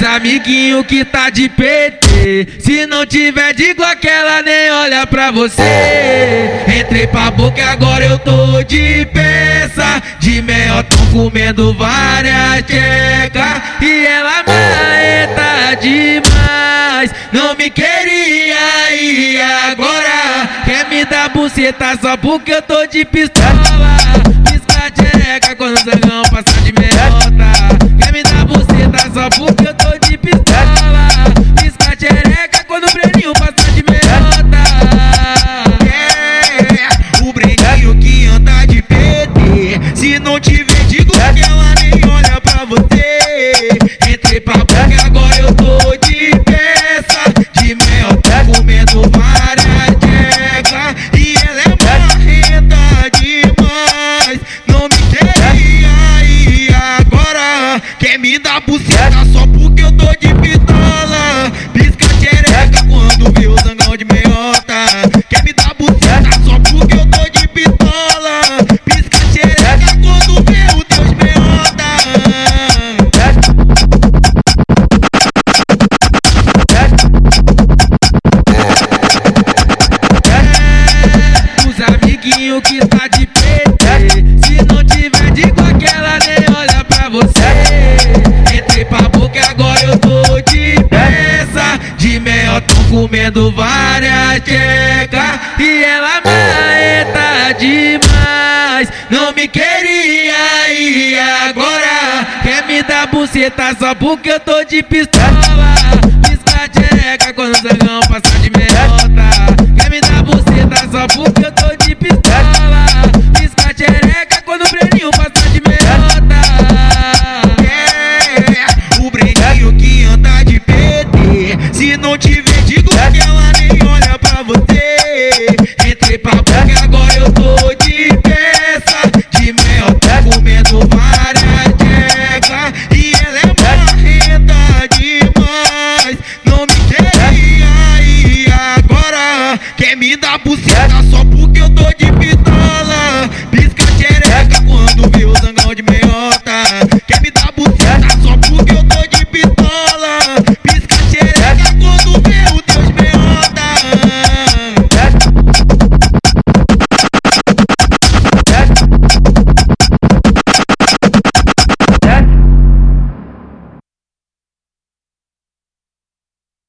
Os amiguinhos que tá de PT. Se não tiver de Glock, ela nem olha pra você. Entrei pra boca, agora eu tô de peça. De mel, tô comendo várias tchecas. E ela marreta demais. Não me queria e agora quer me dar buceta só porque eu tô de pistola. Pisca tcheca quando o zangão passa de melota. Quer me dar buceta só porque quer me dar buceta só porque eu tô de pistola. Pisca tchereca quando vê o zangão de meiota. Quer me dar buceta só porque eu tô de pistola. Pisca tchereca quando vê o Deus meiota. Os amiguinhos que tá de Entrei pra boca, agora eu tô de peça. De mel, tô comendo várias tchecas. E ela marreta demais. Não me queria e agora quer me dar buceta só porque eu tô de pistola. Pisca tcheca quando o zangão passa de melota. pro só porque eu tô de